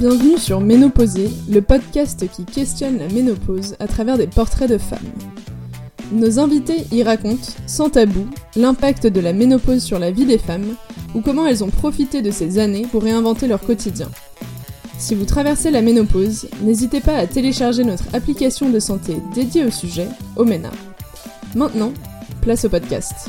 Bienvenue sur Ménopausée, le podcast qui questionne la ménopause à travers des portraits de femmes. Nos invités y racontent, sans tabou, l'impact de la ménopause sur la vie des femmes ou comment elles ont profité de ces années pour réinventer leur quotidien. Si vous traversez la ménopause, n'hésitez pas à télécharger notre application de santé dédiée au sujet, Omena. Maintenant, place au podcast.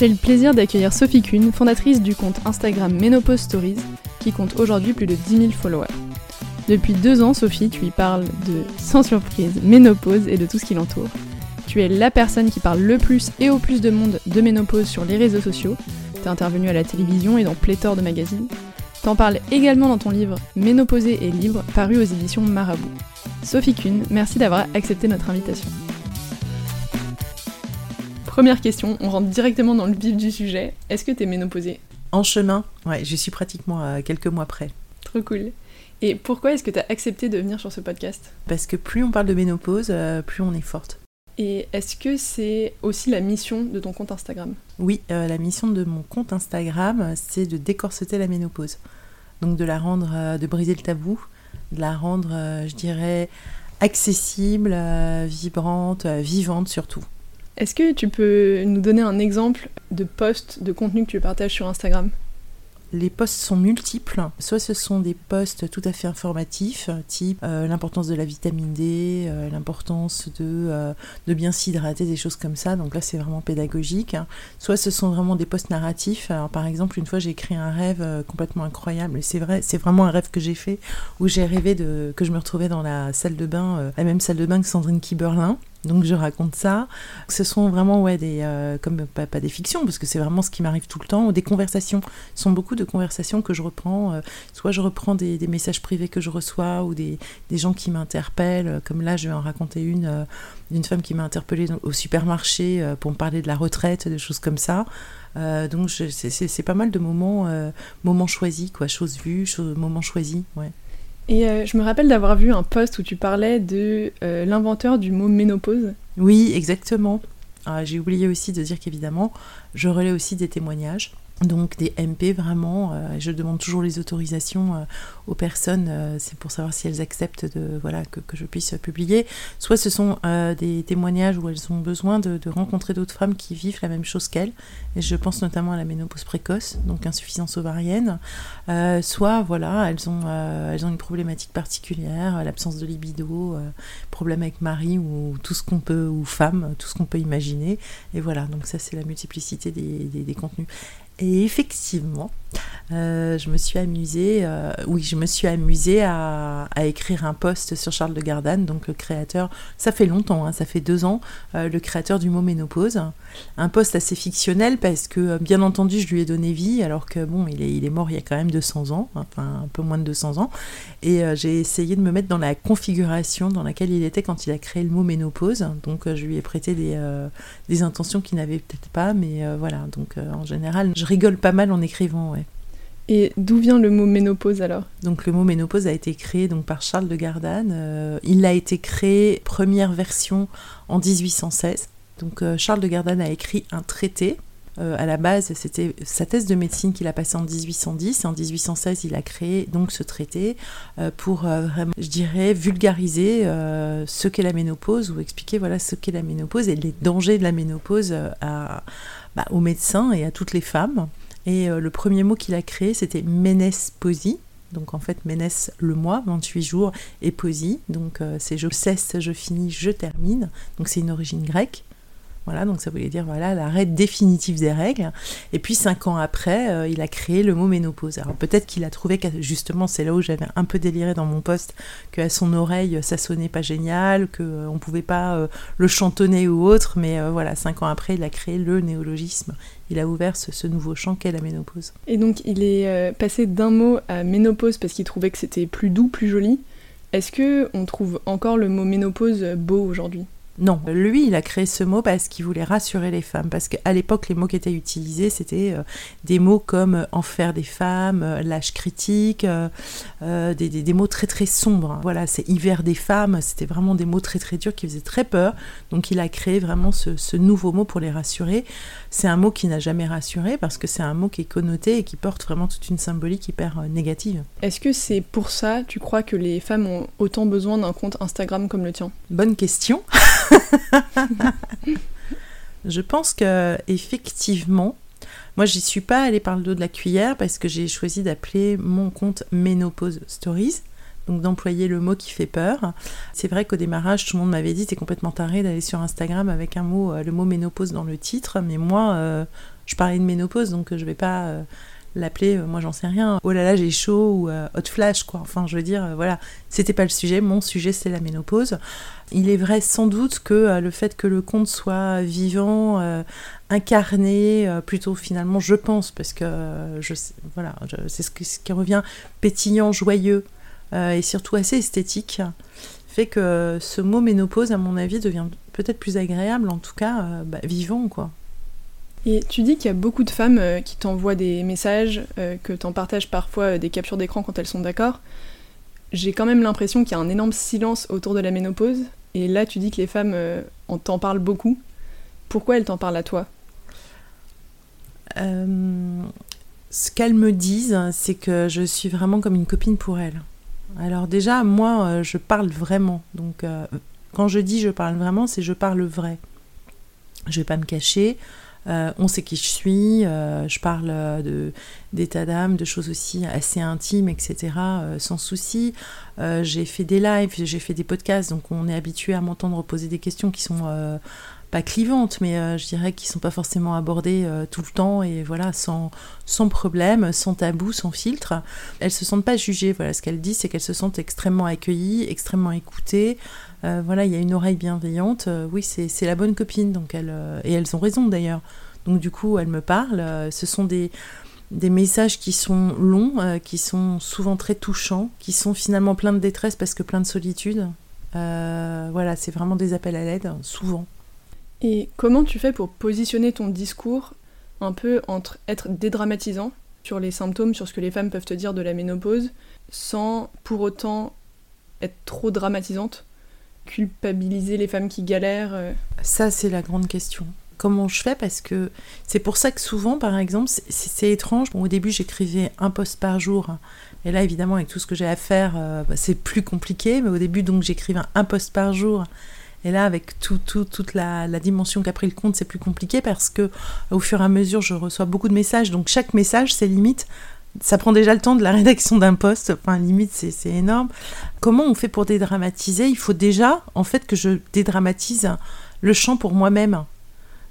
J'ai le plaisir d'accueillir Sophie Kuhn, fondatrice du compte Instagram Menopause Stories, qui compte aujourd'hui plus de 10 000 followers. Depuis deux ans, Sophie, tu y parles de, sans surprise, ménopause et de tout ce qui l'entoure. Tu es la personne qui parle le plus et au plus de monde de ménopause sur les réseaux sociaux. T'es intervenue à la télévision et dans pléthore de magazines. T'en parles également dans ton livre Ménopausée et libre, paru aux éditions Marabout. Sophie Kuhn, merci d'avoir accepté notre invitation. Première question, on rentre directement dans le vif du sujet. Est-ce que t'es ménopausée En chemin, ouais, je suis pratiquement à quelques mois près. Trop cool. Et pourquoi est-ce que t'as accepté de venir sur ce podcast Parce que plus on parle de ménopause, euh, plus on est forte. Et est-ce que c'est aussi la mission de ton compte Instagram Oui, euh, la mission de mon compte Instagram, c'est de décorseter la ménopause. Donc de la rendre, euh, de briser le tabou, de la rendre, je dirais, accessible, vibrante, vivante surtout. Est-ce que tu peux nous donner un exemple de post, de contenu que tu partages sur Instagram? Les posts sont multiples. Soit ce sont des posts tout à fait informatifs, type euh, l'importance de la vitamine D, euh, l'importance de, euh, de bien s'hydrater, des choses comme ça. Donc là, c'est vraiment pédagogique. Soit ce sont vraiment des posts narratifs. Alors, par exemple, une fois, j'ai écrit un rêve complètement incroyable. C'est vrai, c'est vraiment un rêve que j'ai fait où j'ai rêvé de, que je me retrouvais dans la salle de bain, la même salle de bain que Sandrine Kiberlin. Donc je raconte ça. Ce sont vraiment ouais des euh, comme pas, des fictions parce que c'est vraiment ce qui m'arrive tout le temps ou des conversations. Ce sont beaucoup de conversations que je reprends. Euh, soit je reprends des, messages privés que je reçois ou des, gens qui m'interpellent. Comme là, je vais en raconter une euh, d'une femme qui m'a interpellée au supermarché pour me parler de la retraite, des choses comme ça. donc c'est pas mal de moments moments choisis quoi, choses vues, moments choisis. Ouais. Et euh, je me rappelle d'avoir vu un post où tu parlais de euh, l'inventeur du mot ménopause. Oui, exactement. Ah, j'ai oublié aussi de dire qu'évidemment, je relais aussi des témoignages donc des MP vraiment, euh, je demande toujours les autorisations euh, aux personnes, euh, c'est pour savoir si elles acceptent de voilà que, je puisse publier. Soit ce sont des témoignages où elles ont besoin de, rencontrer d'autres femmes qui vivent la même chose qu'elles, et je pense notamment à la ménopause précoce, donc insuffisance ovarienne. soit voilà, elles ont elles ont une problématique particulière, l'absence de libido, problème avec mari ou tout ce qu'on peut ou femme, tout ce qu'on peut imaginer. Et voilà, donc ça c'est la multiplicité des contenus. Et effectivement, euh, je me suis amusée, euh, oui, je me suis amusée à, écrire un post sur Charles de Gardanne, donc le créateur, ça fait longtemps, hein, ça fait deux ans, euh, le créateur du mot ménopause. Un post assez fictionnel parce que, bien entendu, je lui ai donné vie, alors que, bon, il est, mort il y a quand même 200 ans, enfin un peu moins de 200 ans, et j'ai essayé de me mettre dans la configuration dans laquelle il était quand il a créé le mot ménopause, donc je lui ai prêté des, intentions qu'il n'avait peut-être pas, mais voilà, donc en général, je rigole pas mal en écrivant. Et d'où vient le mot ménopause alors? Donc le mot ménopause a été créé donc par Charles de Gardanne. Euh, il a été créé première version en 1816. Donc euh, Charles de Gardanne a écrit un traité. Euh, à la base, c'était sa thèse de médecine qu'il a passée en 1810. Et en 1816, il a créé donc ce traité pour vraiment, je dirais, vulgariser ce qu'est la ménopause ou expliquer voilà ce qu'est la ménopause et les dangers de la ménopause bah, aux médecins et à toutes les femmes. Et euh, le premier mot qu'il a créé, c'était Ménesposie. Donc en fait, Ménès le mois, 28 jours, et posie. Donc euh, c'est je cesse, je finis, je termine. Donc c'est une origine grecque. Voilà, donc ça voulait dire voilà l'arrêt définitif des règles. Et puis cinq ans après, euh, il a créé le mot ménopause. Alors peut-être qu'il a trouvé que justement, c'est là où j'avais un peu déliré dans mon poste, qu'à son oreille ça sonnait pas génial, qu'on ne pouvait pas le chantonner ou autre. Mais voilà, cinq ans après, il a créé le néologisme il a ouvert ce, nouveau champ qu'est la ménopause. Et donc il est euh, passé d'un mot à ménopause parce qu'il trouvait que c'était plus doux, plus joli. Est-ce que on trouve encore le mot ménopause beau aujourd'hui? Non, lui, il a créé ce mot parce qu'il voulait rassurer les femmes. Parce qu'à l'époque, les mots qui étaient utilisés, c'était euh, des mots comme euh, enfer des femmes, euh, lâche critique, des, mots très très sombres. Voilà, c'est hiver des femmes, c'était vraiment des mots très très durs qui faisaient très peur. Donc il a créé vraiment ce, nouveau mot pour les rassurer. C'est un mot qui n'a jamais rassuré parce que c'est un mot qui est connoté et qui porte vraiment toute une symbolique hyper négative. Est-ce que c'est pour ça, tu crois que les femmes ont autant besoin d'un compte Instagram comme le tien? Bonne question. je pense que effectivement, moi j'y suis pas allée par le dos de la cuillère parce que j'ai choisi d'appeler mon compte Ménopause Stories. Donc d'employer le mot qui fait peur. C'est vrai qu'au démarrage, tout le monde m'avait dit c'est complètement taré d'aller sur Instagram avec un mot, euh, le mot ménopause dans le titre, mais moi, euh, je parlais de ménopause, donc je vais pas euh, l'appeler, moi j'en sais rien, oh là là j'ai chaud ou hot flash quoi. Enfin je veux dire, voilà, c'était pas le sujet, mon sujet c'est la ménopause. Il est vrai sans doute que euh, le fait que le conte soit vivant, euh, incarné, euh, plutôt finalement, je pense, parce que je voilà, c'est ce, qui revient pétillant, joyeux et surtout assez esthétique, fait que ce mot ménopause, à mon avis, devient peut-être plus agréable, en tout cas bah, vivant, quoi. Et tu dis qu'il y a beaucoup de femmes qui t'envoient des messages, que t'en partages parfois des captures d'écran quand elles sont d'accord. J'ai quand même l'impression qu'il y a un énorme silence autour de la ménopause. Et là, tu dis que les femmes, euh, on t'en parle beaucoup. Pourquoi elles t'en parlent à toi? Euh, Ce qu'elles me disent, c'est que je suis vraiment comme une copine pour elles. Alors déjà, moi, euh, je parle vraiment. Donc, quand je dis je parle vraiment, c'est je parle vrai. Je vais pas me cacher. Euh, on sait qui je suis, euh, je parle euh, d'état d'âme, de choses aussi assez intimes, etc., sans souci. j'ai fait des lives, j'ai fait des podcasts, donc on est habitué à m'entendre poser des questions qui sont pas clivantes, mais je dirais qui sont pas forcément abordées tout le temps et voilà, sans, sans problème, sans tabou, sans filtre. Elles se sentent pas jugées. Voilà, ce qu'elles disent, c'est qu'elles se sentent extrêmement accueillies, extrêmement écoutées. Euh, voilà, il y a une oreille bienveillante. Euh, oui, c'est la bonne copine, donc elle, euh, et elles ont raison d'ailleurs. Donc du coup, elles me parlent. ce sont des, des messages qui sont longs, qui sont souvent très touchants, qui sont finalement pleins de détresse parce que plein de solitude. voilà, c'est vraiment des appels à l'aide, souvent. Et comment tu fais pour positionner ton discours un peu entre être dédramatisant sur les symptômes, sur ce que les femmes peuvent te dire de la ménopause, sans pour autant être trop dramatisante culpabiliser les femmes qui galèrent euh. Ça, c'est la grande question. Comment je fais? Parce que c'est pour ça que souvent, par exemple, c'est étrange. au début, j'écrivais un post par jour. Et là, évidemment, avec tout ce que j'ai à faire, euh, bah, c'est plus compliqué. Mais au début, donc, j'écrivais un post par jour. Et là, avec tout, toute la, la dimension qu'a pris le compte, c'est plus compliqué parce que au fur et à mesure, je reçois beaucoup de messages. Donc chaque message, c'est limite ça prend déjà le temps de la rédaction d'un poste, enfin limite c'est énorme. Comment on fait pour dédramatiser? Il faut déjà en fait que je dédramatise le chant pour moi-même.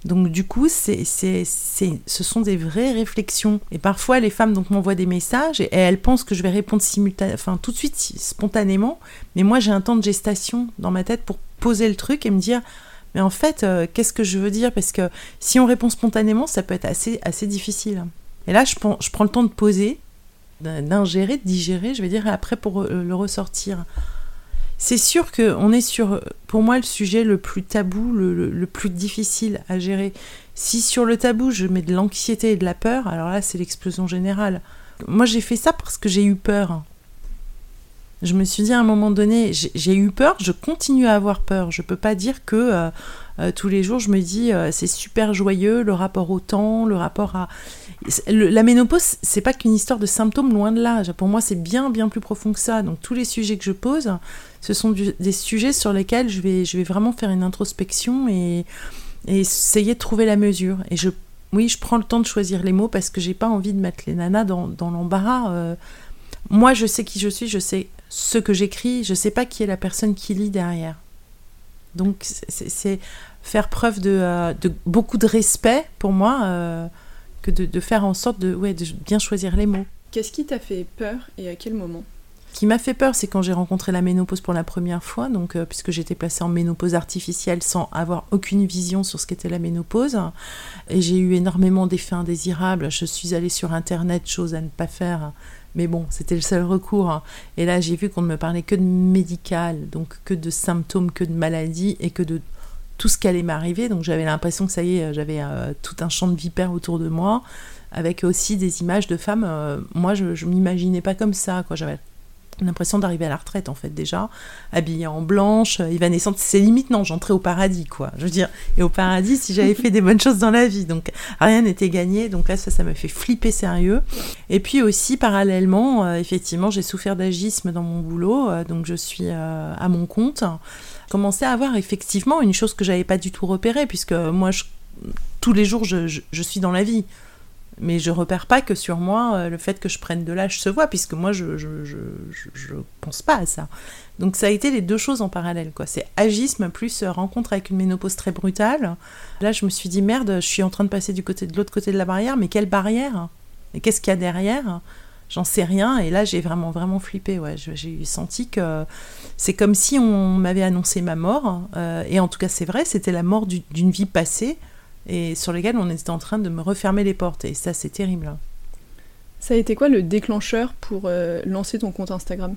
Donc du coup, c'est, c'est, ce sont des vraies réflexions. Et parfois, les femmes donc m'envoient des messages et, elles pensent que je vais répondre simultanément, enfin tout de suite, spontanément. Mais moi, j'ai un temps de gestation dans ma tête pour poser le truc et me dire, mais en fait, euh, qu'est-ce que je veux dire? Parce que si on répond spontanément, ça peut être assez, assez difficile. Et là, je prends, je prends le temps de poser, d'ingérer, de digérer, je vais dire, après pour euh, le ressortir. C'est sûr qu'on est sur, pour moi, le sujet le plus tabou, le, plus difficile à gérer. Si sur le tabou, je mets de l'anxiété et de la peur, alors là, c'est l'explosion générale. Moi, j'ai fait ça parce que j'ai eu peur. Je me suis dit à un moment donné, j'ai eu peur, je continue à avoir peur. Je peux pas dire que euh, euh, tous les jours, je me dis, c'est super joyeux, le rapport au temps, le rapport à la ménopause, c'est pas qu'une histoire de symptômes, loin de là. Pour moi, c'est bien, bien plus profond que ça. Donc, tous les sujets que je pose, ce sont des sujets sur lesquels je vais, vraiment faire une introspection et, essayer de trouver la mesure. Et je, oui, je prends le temps de choisir les mots parce que j'ai pas envie de mettre les nanas dans, l'embarras. Euh. Moi, je sais qui je suis, je sais ce que j'écris, je sais pas qui est la personne qui lit derrière. Donc, c'est faire preuve de, euh, de, beaucoup de respect pour moi. Euh, que de, faire en sorte de, ouais, de bien choisir les mots. Qu'est-ce qui t'a fait peur et à quel moment? Ce qui m'a fait peur, c'est quand j'ai rencontré la ménopause pour la première fois, donc euh, puisque j'étais placée en ménopause artificielle sans avoir aucune vision sur ce qu'était la ménopause, et j'ai eu énormément d'effets indésirables. Je suis allée sur internet, chose à ne pas faire, mais bon, c'était le seul recours. Et là, j'ai vu qu'on ne me parlait que de médical, donc que de symptômes, que de maladies, et que de tout ce qui allait m'arriver. Donc j'avais l'impression que ça y est, j'avais tout un champ de vipères autour de moi, avec aussi des images de femmes. moi, je, je m'imaginais pas comme ça. J'avais l'impression d'arriver à la retraite en fait déjà, habillée en blanche, évanescente, c'est limite non, j'entrais au paradis quoi. Je veux dire, et au paradis si j'avais fait des bonnes choses dans la vie, donc rien n'était gagné, donc là ça ça m'a fait flipper sérieux. Et puis aussi parallèlement, euh, effectivement j'ai souffert d'agisme dans mon boulot, euh, donc je suis euh, à mon compte. Commençais à avoir effectivement une chose que j'avais pas du tout repérée puisque moi je, tous les jours je suis dans la vie mais je repère pas que sur moi, euh, le fait que je prenne de l'âge se voit, puisque moi, je, je, je, je, pense pas à ça. Donc ça a été les deux choses en parallèle, quoi. C'est agisme plus euh, rencontre avec une ménopause très brutale. Là, je me suis dit, merde, je suis en train de passer du côté de l'autre côté de la barrière, mais quelle barrière? Et qu'est-ce qu'il y a derrière? J'en sais rien. Et là, j'ai vraiment, vraiment flippé, ouais. J'ai senti que c'est comme si on m'avait annoncé ma mort. Euh, et en tout cas, c'est vrai, c'était la mort d'une vie passée et sur lesquels on était en train de me refermer les portes. Et ça, c'est terrible. Hein. Ça a été quoi le déclencheur pour euh, lancer ton compte Instagram?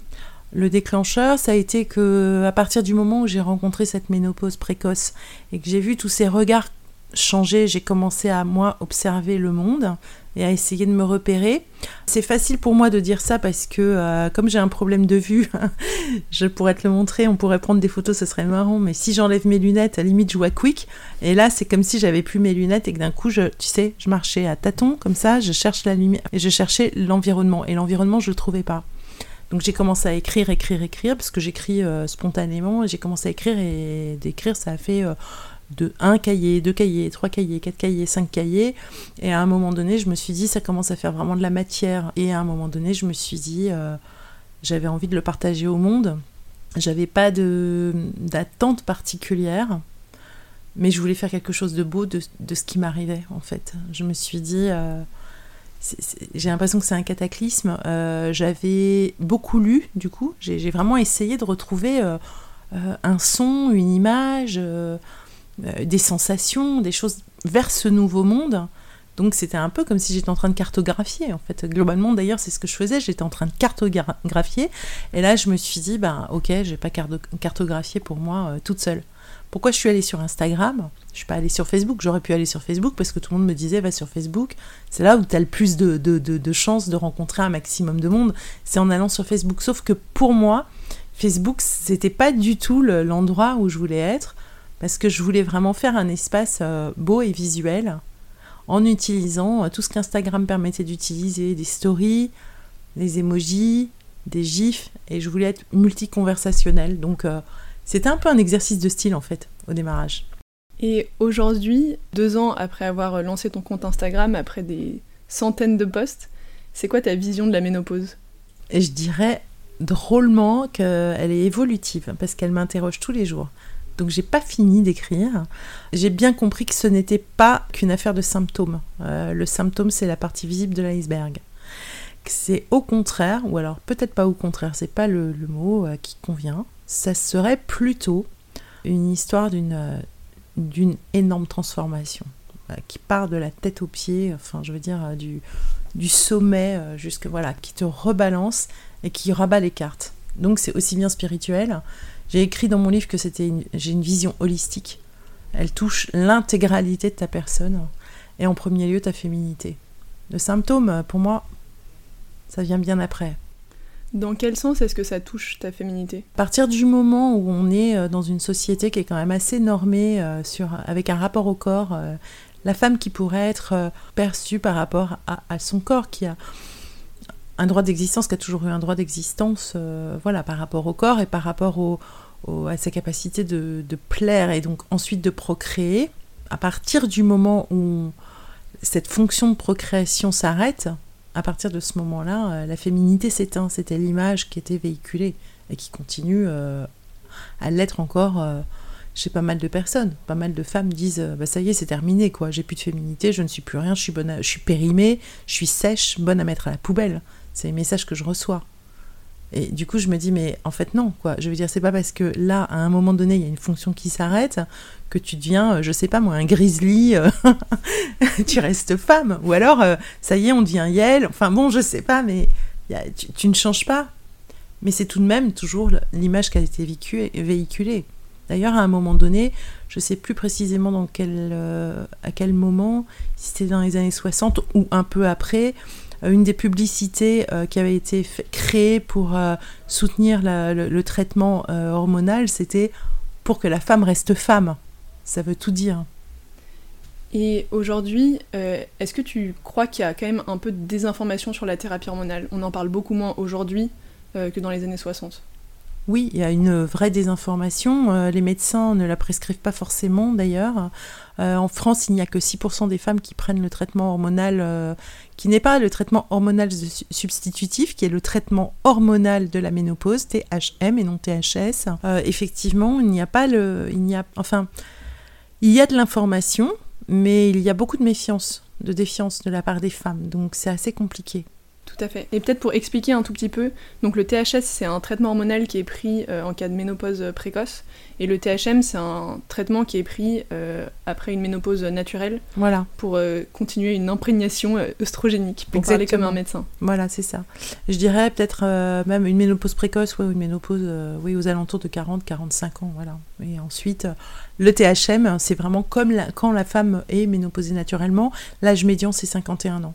Le déclencheur, ça a été que à partir du moment où j'ai rencontré cette ménopause précoce et que j'ai vu tous ces regards changer, j'ai commencé à moi observer le monde et à essayer de me repérer. C'est facile pour moi de dire ça parce que euh, comme j'ai un problème de vue, je pourrais te le montrer, on pourrait prendre des photos, ce serait marrant, mais si j'enlève mes lunettes, à la limite je vois quick, et là c'est comme si j'avais plus mes lunettes et que d'un coup, je, tu sais, je marchais à tâtons comme ça, je cherche la lumière et je cherchais l'environnement, et l'environnement je le trouvais pas. Donc j'ai commencé à écrire, écrire, écrire, parce que j'écris euh, spontanément, j'ai commencé à écrire, et d'écrire ça a fait... Euh, de un cahier, deux cahiers, trois cahiers, quatre cahiers, cinq cahiers. Et à un moment donné, je me suis dit, ça commence à faire vraiment de la matière. Et à un moment donné, je me suis dit, euh, j'avais envie de le partager au monde. J'avais pas d'attente particulière, mais je voulais faire quelque chose de beau de, ce qui m'arrivait, en fait. Je me suis dit, euh, j'ai l'impression que c'est un cataclysme. Euh, j'avais beaucoup lu, du coup. J'ai vraiment essayé de retrouver un son, une image des sensations, des choses vers ce nouveau monde. Donc c'était un peu comme si j'étais en train de cartographier en fait. Globalement d'ailleurs c'est ce que je faisais, j'étais en train de cartographier et là je me suis dit ben ok je vais pas cartographier pour moi euh, toute seule. Pourquoi je suis allée sur Instagram? Je suis pas allée sur Facebook, j'aurais pu aller sur Facebook parce que tout le monde me disait va sur Facebook, c'est là où tu as le plus de, de, de chances de rencontrer un maximum de monde, c'est en allant sur Facebook. Sauf que pour moi, Facebook c'était pas du tout l'endroit où je voulais être parce que je voulais vraiment faire un espace euh, beau et visuel en utilisant euh, tout ce qu'Instagram permettait d'utiliser, des stories, des emojis, des gifs, et je voulais être multiconversationnel. Donc euh, c'était un peu un exercice de style en fait au démarrage. Et aujourd'hui, deux ans après avoir lancé ton compte Instagram, après des centaines de posts, c'est quoi ta vision de la ménopause? Et je dirais drôlement qu'elle est évolutive, parce qu'elle m'interroge tous les jours. Donc j'ai pas fini d'écrire. J'ai bien compris que ce n'était pas qu'une affaire de symptômes. Euh, le symptôme, c'est la partie visible de l'iceberg. C'est au contraire, ou alors peut-être pas au contraire, c'est pas le, mot euh, qui convient. Ça serait plutôt une histoire d'une euh, d'une énorme transformation qui part de la tête aux pieds, enfin je veux dire du, du sommet jusque voilà, qui te rebalance et qui rabat les cartes. Donc c'est aussi bien spirituel j'ai écrit dans mon livre que c'était j'ai une vision holistique. Elle touche l'intégralité de ta personne et en premier lieu ta féminité. Le symptôme, pour moi, ça vient bien après. Dans quel sens est-ce que ça touche ta féminité? À partir du moment où on est euh, dans une société qui est quand même assez normée euh, sur, avec un rapport au corps, euh, la femme qui pourrait être perçue par rapport à, à son corps, qui a un droit d'existence, qui a toujours eu un droit d'existence, voilà, par rapport au corps et par rapport au, à sa capacité de, plaire et donc ensuite de procréer, à partir du moment où cette fonction de procréation s'arrête, à partir de ce moment-là, euh, la féminité s'éteint. C'était l'image qui était véhiculée et qui continue euh, à l'être encore euh, chez pas mal de personnes. Pas mal de femmes disent bah, ça y est, c'est terminé, quoi. J'ai plus de féminité, je ne suis plus rien, je suis, bonne je suis périmée, je suis sèche, bonne à mettre à la poubelle. C'est les messages que je reçois. Et du coup, je me dis, mais en fait, non, quoi. Je veux dire, c'est pas parce que là, à un moment donné, il y a une fonction qui s'arrête que tu deviens, euh, je sais pas moi, un grizzly, euh, tu restes femme. Ou alors, euh, ça y est, on devient Yel. Enfin bon, je sais pas, mais tu, ne changes pas. Mais c'est tout de même toujours l'image qui a été véhiculée. D'ailleurs, à un moment donné, je ne sais plus précisément dans quel, à quel moment, si c'était dans les années 60 ou un peu après, une des publicités qui avait été créée pour soutenir le, traitement hormonal, c'était pour que la femme reste femme. Ça veut tout dire. Et aujourd'hui, euh, est-ce que tu crois qu'il y a quand même un peu de désinformation sur la thérapie hormonale? On en parle beaucoup moins aujourd'hui euh, que dans les années 60. Oui, il y a une vraie désinformation. Euh, les médecins ne la prescrivent pas forcément d'ailleurs. en France, il n'y a que 6% des femmes qui prennent le traitement hormonal, qui n'est pas le traitement hormonal substitutif, qui est le traitement hormonal de la ménopause, THM et non THS. effectivement, il n'y a pas le, il n'y a, enfin, il y a de l'information, mais il y a beaucoup de méfiance, de défiance de la part des femmes, donc c'est assez compliqué. Tout à fait. Et peut-être pour expliquer un tout petit peu, donc le THS c'est un traitement hormonal qui est pris euh, en cas de ménopause précoce, et le THM c'est un traitement qui est pris euh, après une ménopause naturelle, voilà. pour euh, continuer une imprégnation œstrogénique, pour parler comme un médecin. Voilà, c'est ça. Je dirais peut-être même une ménopause précoce, ou une ménopause, oui, aux alentours de 40-45 ans, voilà. Et ensuite, le THM, c'est vraiment comme quand la femme est ménopausée naturellement, l'âge médian c'est 51 ans.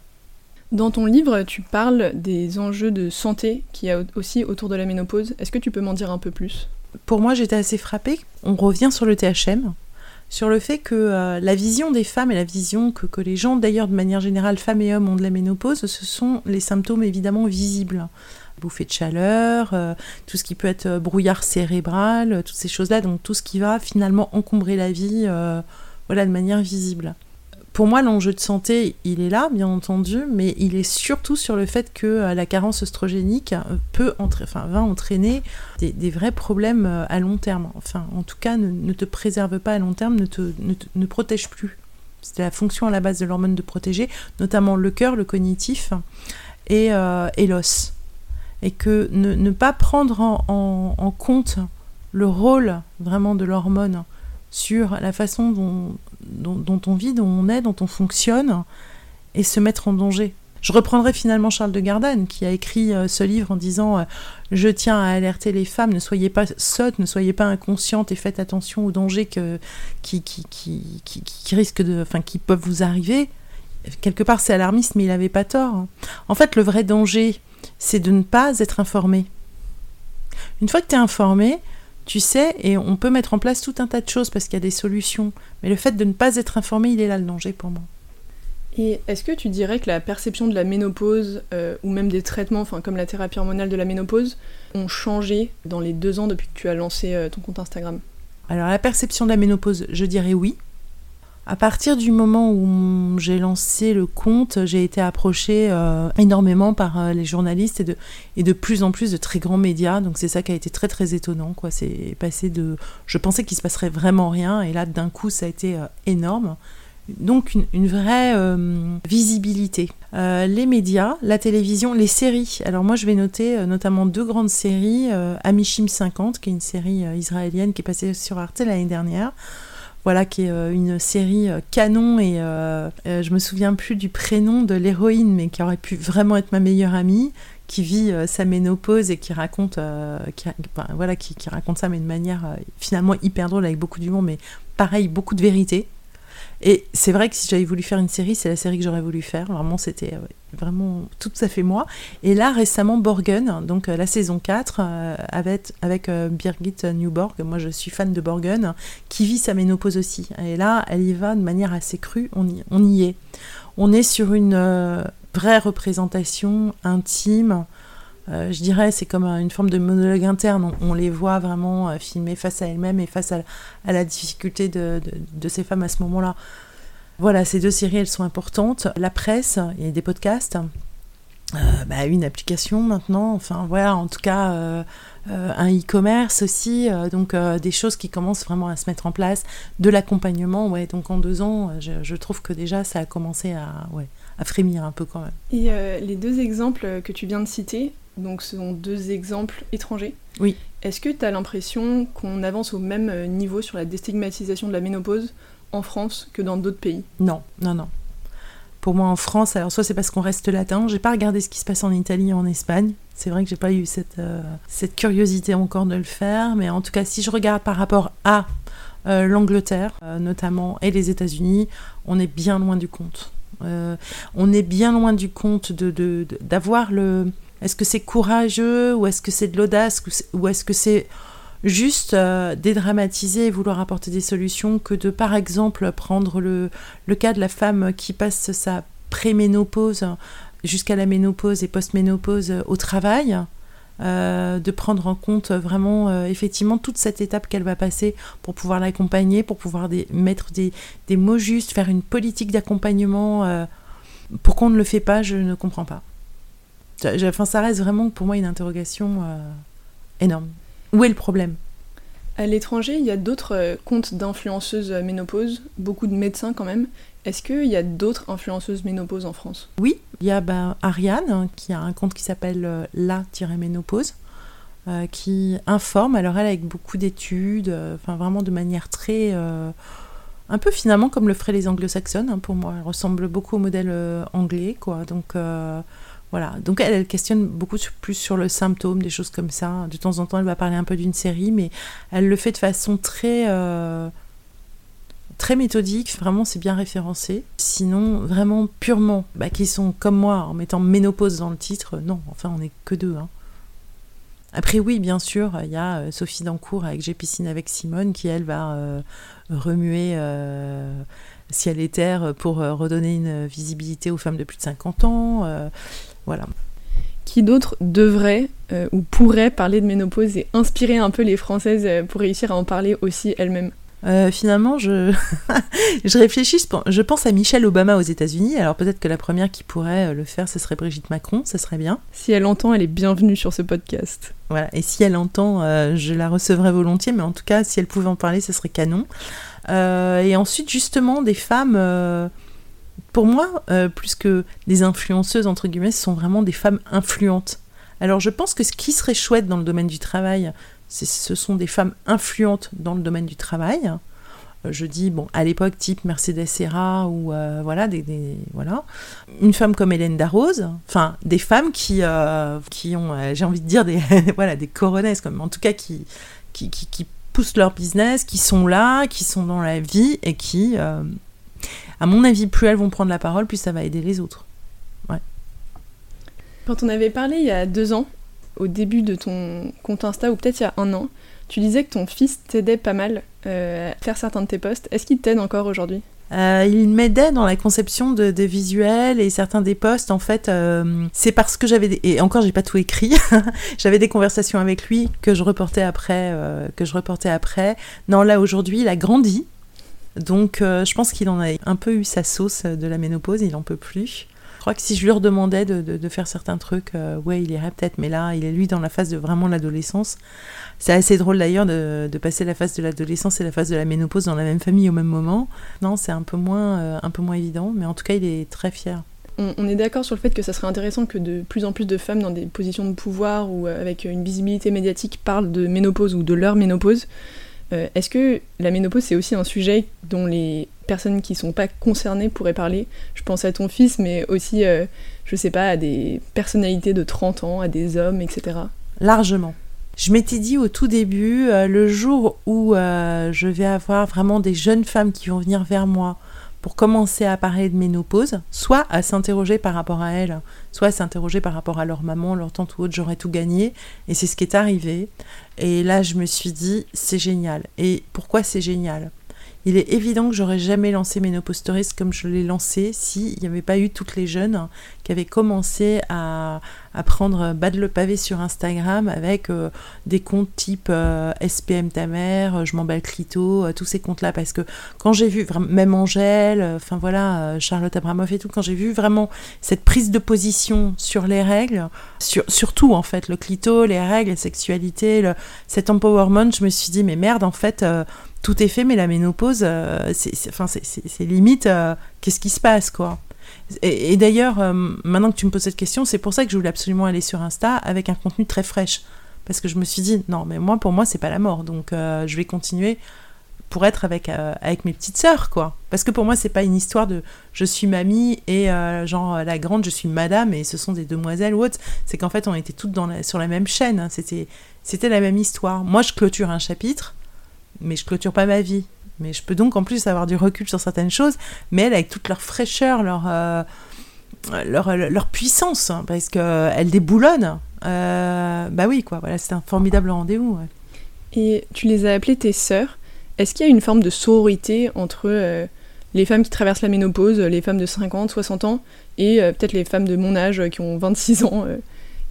Dans ton livre, tu parles des enjeux de santé qu'il y a aussi autour de la ménopause. Est-ce que tu peux m'en dire un peu plus? Pour moi, j'étais assez frappée. On revient sur le THM, sur le fait que euh, la vision des femmes et la vision que, les gens, d'ailleurs de manière générale, femmes et hommes, ont de la ménopause, ce sont les symptômes évidemment visibles. Bouffée de chaleur, euh, tout ce qui peut être euh, brouillard cérébral, toutes ces choses-là, donc tout ce qui va finalement encombrer la vie voilà, de manière visible pour moi, l'enjeu de santé, il est là, bien entendu, mais il est surtout sur le fait que euh, la carence oestrogénique euh, peut va entraîner des, vrais problèmes euh, à long terme. Enfin, en tout cas, ne, te préserve pas à long terme, ne te, ne, protège plus. C'est la fonction à la base de l'hormone de protéger, notamment le cœur, le cognitif et, l'os. Et que ne, pas prendre en compte le rôle vraiment de l'hormone sur la façon dont, dont, on vit, dont on est, dont on fonctionne, et se mettre en danger. Je reprendrai finalement Charles de Gardanne qui a écrit euh, ce livre en disant euh, Je tiens à alerter les femmes, ne soyez pas sottes, ne soyez pas inconscientes et faites attention aux dangers que, qui, qui, qui, qui, risquent de, enfin, qui peuvent vous arriver. Quelque part, c'est alarmiste, mais il n'avait pas tort. En fait, le vrai danger, c'est de ne pas être informé. Une fois que tu es informé, tu sais, et on peut mettre en place tout un tas de choses parce qu'il y a des solutions. Mais le fait de ne pas être informé, il est là le danger pour moi. Et est-ce que tu dirais que la perception de la ménopause, euh, ou même des traitements, enfin comme la thérapie hormonale de la ménopause, ont changé dans les deux ans depuis que tu as lancé euh, ton compte Instagram? Alors la perception de la ménopause, je dirais oui. À partir du moment où j'ai lancé le compte, j'ai été approchée euh, énormément par euh, les journalistes et de, et de plus en plus de très grands médias. Donc c'est ça qui a été très très étonnant. Quoi. C'est passé de... Je pensais qu'il se passerait vraiment rien et là d'un coup ça a été euh, énorme. Donc une, vraie visibilité. les médias, la télévision, les séries. Alors moi je vais noter notamment deux grandes séries. Amishim 50, qui est une série israélienne qui est passée sur Arte l'année dernière voilà, qui est euh, une série euh, canon et euh, je me souviens plus du prénom de l'héroïne, mais qui aurait pu vraiment être ma meilleure amie, qui vit sa ménopause et qui raconte, voilà, qui, raconte ça, mais de manière finalement hyper drôle avec beaucoup d'humour, mais pareil, beaucoup de vérité. Et c'est vrai que si j'avais voulu faire une série, c'est la série que j'aurais voulu faire. Vraiment, c'était euh, vraiment tout à fait moi. Et là, récemment, Borgen, donc euh, la saison 4, euh, avec, Birgit Newborg, moi je suis fan de Borgen, qui vit sa ménopause aussi. Et là, elle y va de manière assez crue, on y, on y est. On est sur une vraie représentation intime euh, je dirais, c'est comme une forme de monologue interne. On, les voit vraiment euh, filmer face à elles-mêmes et face à, la difficulté de, ces femmes à ce moment-là. Voilà, ces deux séries, elles sont importantes. La presse, il y a des podcasts. Euh, bah, une application maintenant, enfin voilà, en tout cas un e-commerce aussi, donc des choses qui commencent vraiment à se mettre en place, de l'accompagnement, ouais, donc en deux ans, je, trouve que déjà ça a commencé à, ouais, à frémir un peu quand même. Et les deux exemples que tu viens de citer, donc ce sont deux exemples étrangers. Oui. Est-ce que tu as l'impression qu'on avance au même euh, niveau sur la déstigmatisation de la ménopause en France que dans d'autres pays? Non, non, non. pour moi en France, alors soit c'est parce qu'on reste latin, j'ai pas regardé ce qui se passe en Italie et en Espagne. C'est vrai que j'ai pas eu cette, euh, cette curiosité encore de le faire, mais en tout cas, si je regarde par rapport à euh, l'Angleterre, euh, notamment, et les États-Unis, on est bien loin du compte. on est bien loin du compte de, d'avoir le. Est-ce que c'est courageux ou est-ce que c'est de l'audace ou est-ce que c'est juste dédramatiser et vouloir apporter des solutions que de par exemple prendre le, cas de la femme qui passe sa préménopause jusqu'à la ménopause et post-ménopause euh, au travail, euh, de prendre en compte vraiment euh, effectivement toute cette étape qu'elle va passer pour pouvoir l'accompagner, pour pouvoir mettre des, mots justes, faire une politique d'accompagnement. pourquoi on ne le fait pas, je ne comprends pas. Enfin, ça reste vraiment pour moi une interrogation énorme. Où est le problème? À l'étranger, il y a d'autres comptes d'influenceuses ménopause, beaucoup de médecins quand même. Est-ce qu'il y a d'autres influenceuses ménopause en France? Oui, il y a ben, Ariane hein, qui a un compte qui s'appelle euh, La-Ménopause. Euh, qui informe, alors elle avec beaucoup d'études, euh, enfin vraiment de manière très, un peu finalement comme le feraient les anglo-saxonnes hein, pour moi. Elle ressemble beaucoup au modèle anglais, quoi. Donc voilà. Donc elle, questionne beaucoup plus sur le symptôme, des choses comme ça. De temps en temps, elle va parler un peu d'une série, mais elle le fait de façon très très méthodique, vraiment c'est bien référencé. Sinon, vraiment purement, bah, qui sont comme moi en mettant ménopause dans le titre, non, enfin on n'est que deux. Hein. Après oui, bien sûr, il y a euh, Sophie Dancourt avec J'ai piscine avec Simone qui elle va euh, remuer euh, ciel et terre pour redonner une visibilité aux femmes de plus de 50 ans. Voilà. Qui d'autre devrait ou pourrait parler de ménopause et inspirer un peu les Françaises pour réussir à en parler aussi elles-mêmes? Euh, finalement, je, je réfléchis, je pense à Michelle Obama aux États-Unis. Alors peut-être que la première qui pourrait euh, le faire, ce serait Brigitte Macron, ce serait bien. Si elle entend, elle est bienvenue sur ce podcast. Voilà, et si elle entend, euh, je la recevrai volontiers, mais en tout cas, si elle pouvait en parler, ce serait canon. et ensuite, justement, des femmes, pour moi, plus que des influenceuses, entre guillemets, ce sont vraiment des femmes influentes. Alors je pense que ce qui serait chouette dans le domaine du travail, ce sont des femmes influentes dans le domaine du travail. Euh, je dis, bon, à l'époque, type Mercedes Serra ou euh, voilà, des, voilà. Une femme comme Hélène Darroze, enfin, des femmes qui, euh, qui ont, j'ai envie de dire, des, voilà, des coronesses, comme, en tout cas, qui, qui, qui, poussent leur business, qui sont là, qui sont dans la vie et qui, à mon avis, plus elles vont prendre la parole, plus ça va aider les autres. Ouais. Quand on avait parlé il y a deux ans au début de ton compte Insta, ou peut-être il y a un an, tu disais que ton fils t'aidait pas mal euh, à faire certains de tes posts. Est-ce qu'il t'aide encore aujourd'hui? Euh, il m'aidait dans la conception de, des visuels et certains des posts. En fait, euh, c'est parce que j'avais et encore j'ai pas tout écrit. j'avais des conversations avec lui que je reportais après, que je reportais après. Non, là aujourd'hui, il a grandi, donc je pense qu'il en a un peu eu sa sauce de la ménopause. Il en peut plus crois que si je lui redemandais de, faire certains trucs, euh, ouais, il irait peut-être, mais là, il est lui dans la phase de vraiment l'adolescence. C'est assez drôle d'ailleurs de, passer la phase de l'adolescence et la phase de la ménopause dans la même famille au même moment. Non, c'est un peu moins, euh, un peu moins évident, mais en tout cas, il est très fier. On, est d'accord sur le fait que ça serait intéressant que de plus en plus de femmes dans des positions de pouvoir ou euh, avec une visibilité médiatique parlent de ménopause ou de leur ménopause. Est-ce que la ménopause, c'est aussi un sujet dont les personnes qui sont pas concernées pourraient parler? Je pense à ton fils, mais aussi, euh, je sais pas, à des personnalités de 30 ans, à des hommes, etc. Largement. Je m'étais dit au tout début, euh, le jour où euh, je vais avoir vraiment des jeunes femmes qui vont venir vers moi pour commencer à parler de ménopause, soit à s'interroger par rapport à elles, soit à s'interroger par rapport à leur maman, leur tante ou autre, j'aurais tout gagné. Et c'est ce qui est arrivé. Et là, je me suis dit, c'est génial. Et pourquoi c'est génial? Il est évident que j'aurais jamais lancé Ménopause comme je l'ai lancé s'il n'y avait pas eu toutes les jeunes qui avaient commencé à, prendre bas de le pavé sur Instagram avec euh, des comptes type euh, SPM ta mère, euh, je m'emballe clito, tous ces comptes-là. Parce que quand j'ai vu, même Angèle, enfin voilà, Charlotte Abramoff et tout, quand j'ai vu vraiment cette prise de position sur les règles, sur, surtout en fait, le clito, les règles, la sexualité, cet empowerment, je me suis dit, mais merde, en fait, tout est fait, mais la ménopause, euh, c'est limite, euh, qu'est-ce qui se passe, quoi. Et, d'ailleurs, euh, maintenant que tu me poses cette question, c'est pour ça que je voulais absolument aller sur Insta avec un contenu très fraîche. Parce que je me suis dit, non, mais moi, pour moi, c'est pas la mort. Donc, je vais continuer pour être avec, avec mes petites sœurs, quoi. Parce que pour moi, c'est pas une histoire de je suis mamie et genre la grande, je suis madame et ce sont des demoiselles ou autres. C'est qu'en fait, on était toutes sur la même chaîne. Hein. C'était la même histoire. Moi, je clôture un chapitre, mais je clôture pas ma vie. Mais je peux donc en plus avoir du recul sur certaines choses, mais elles avec toute leur fraîcheur, leur, euh, leur, leur, puissance, hein, parce qu'elles déboulonnent. bah oui, quoi, voilà, c'est un formidable rendez-vous. Et tu les as appelées tes sœurs. Est-ce qu'il y a une forme de sororité entre euh, les femmes qui traversent la ménopause, les femmes de 50, 60 ans, et euh, peut-être les femmes de mon âge qui ont 26 ans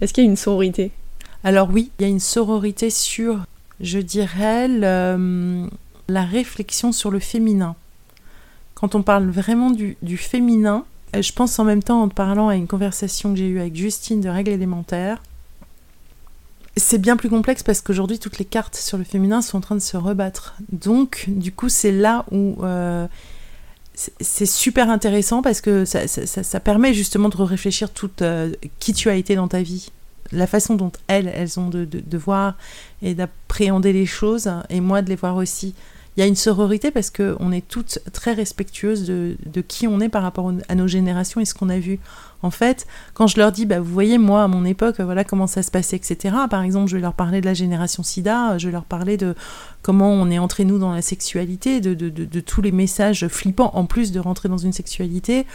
Est-ce qu'il y a une sororité? Alors oui, il y a une sororité sur, je dirais, la réflexion sur le féminin. Quand on parle vraiment du, féminin, euh, je pense en même temps en parlant à une conversation que j'ai eue avec Justine de règles élémentaires, c'est bien plus complexe parce qu'aujourd'hui, toutes les cartes sur le féminin sont en train de se rebattre. Donc, du coup, c'est là où euh, c'est super intéressant parce que ça, permet justement de réfléchir toute euh, qui tu as été dans ta vie. La façon dont elles, elles ont de, de voir et d'appréhender les choses, et moi de les voir aussi il y a une sororité parce qu'on est toutes très respectueuses de, de, qui on est par rapport à nos générations et ce qu'on a vu. En fait, quand je leur dis, bah, vous voyez, moi, à mon époque, voilà comment ça se passait, etc. Par exemple, je vais leur parler de la génération sida, je vais leur parler de comment on est entré, nous, dans la sexualité, de, de, tous les messages flippants, en plus de rentrer dans une sexualité,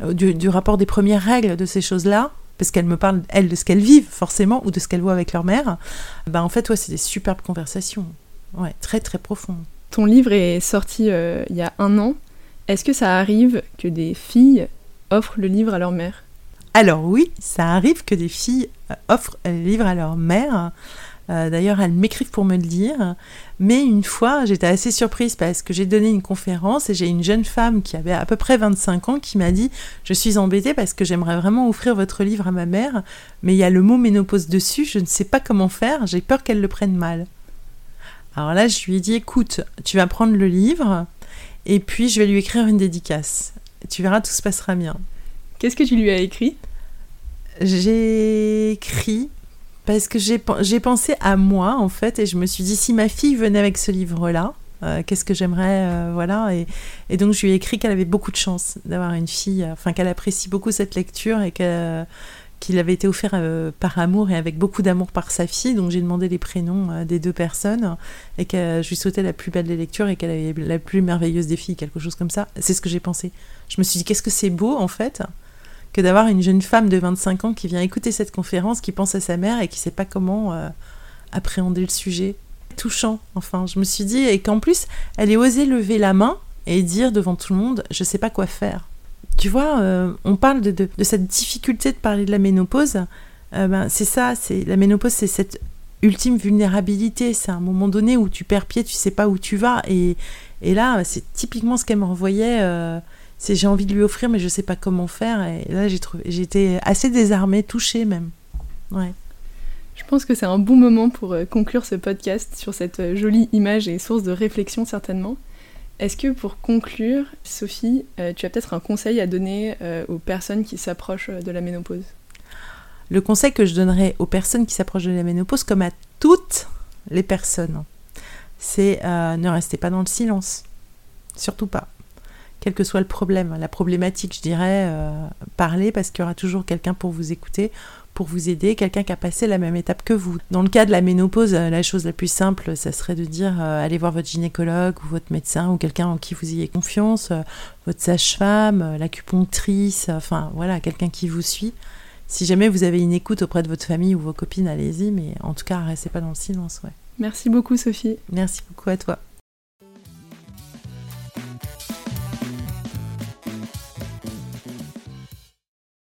euh, du rapport des premières règles, de ces choses-là parce qu'elles me parlent, elles, de ce qu'elles vivent, forcément, ou de ce qu'elles voient avec leur mère, bah, en fait, ouais, c'est des superbes conversations. Ouais, très, très profondes. Ton livre est sorti euh, il y a un an. Est-ce que ça arrive que des filles offrent le livre à leur mère? Alors oui, ça arrive que des filles euh, offrent le livre à leur mère. Euh, d'ailleurs, elles m'écrivent pour me le dire. Mais une fois, j'étais assez surprise parce que j'ai donné une conférence et j'ai une jeune femme qui avait à peu près 25 ans qui m'a dit Je suis embêtée parce que j'aimerais vraiment offrir votre livre à ma mère, mais il y a le mot ménopause dessus, je ne sais pas comment faire, j'ai peur qu'elle le prenne mal. Alors là, je lui ai dit, écoute, tu vas prendre le livre et puis je vais lui écrire une dédicace. Tu verras, tout se passera bien. Qu'est-ce que tu lui as écrit? J'ai écrit parce que j'ai pensé à moi en fait et je me suis dit si ma fille venait avec ce livre-là, euh, qu'est-ce que j'aimerais, euh, voilà. Et, donc je lui ai écrit qu'elle avait beaucoup de chance d'avoir une fille, enfin qu'elle apprécie beaucoup cette lecture et qu'il avait été offert euh, par amour et avec beaucoup d'amour par sa fille. Donc j'ai demandé les prénoms euh, des deux personnes et que je lui souhaitais la plus belle des lectures et qu'elle avait la plus merveilleuse des filles, quelque chose comme ça. C'est ce que j'ai pensé. Je me suis dit qu'est-ce que c'est beau en fait d'avoir une jeune femme de 25 ans qui vient écouter cette conférence, qui pense à sa mère et qui sait pas comment euh, appréhender le sujet. Touchant, enfin, je me suis dit, et qu'en plus, elle ait osé lever la main et dire devant tout le monde, je sais pas quoi faire. Tu vois, euh, on parle de, cette difficulté de parler de la ménopause. Euh, ben, c'est ça, c'est la ménopause, c'est cette ultime vulnérabilité. C'est un moment donné où tu perds pied, tu sais pas où tu vas. Et, là, c'est typiquement ce qu'elle m'envoyait. Euh, c'est j'ai envie de lui offrir, mais je sais pas comment faire. Et là, j'ai j'ai été assez désarmée, touchée même. Ouais. Je pense que c'est un bon moment pour conclure ce podcast sur cette jolie image et source de réflexion certainement. Est-ce que pour conclure, Sophie, euh, tu as peut-être un conseil à donner euh, aux personnes qui s'approchent de la ménopause? Le conseil que je donnerais aux personnes qui s'approchent de la ménopause, comme à toutes les personnes, c'est euh, ne restez pas dans le silence. Surtout pas. Quel que soit le problème, la problématique, je dirais, parler parce qu'il y aura toujours quelqu'un pour vous écouter pour vous aider, quelqu'un qui a passé la même étape que vous. Dans le cas de la ménopause, euh, la chose la plus simple, ça serait de dire euh, allez voir votre gynécologue ou votre médecin ou quelqu'un en qui vous ayez confiance, euh, votre sage-femme, l'acupunctrice, enfin voilà, quelqu'un qui vous suit. Si jamais vous avez une écoute auprès de votre famille ou vos copines, allez-y, mais en tout cas, restez pas dans le silence. Ouais. Merci beaucoup, Sophie. Merci beaucoup à toi.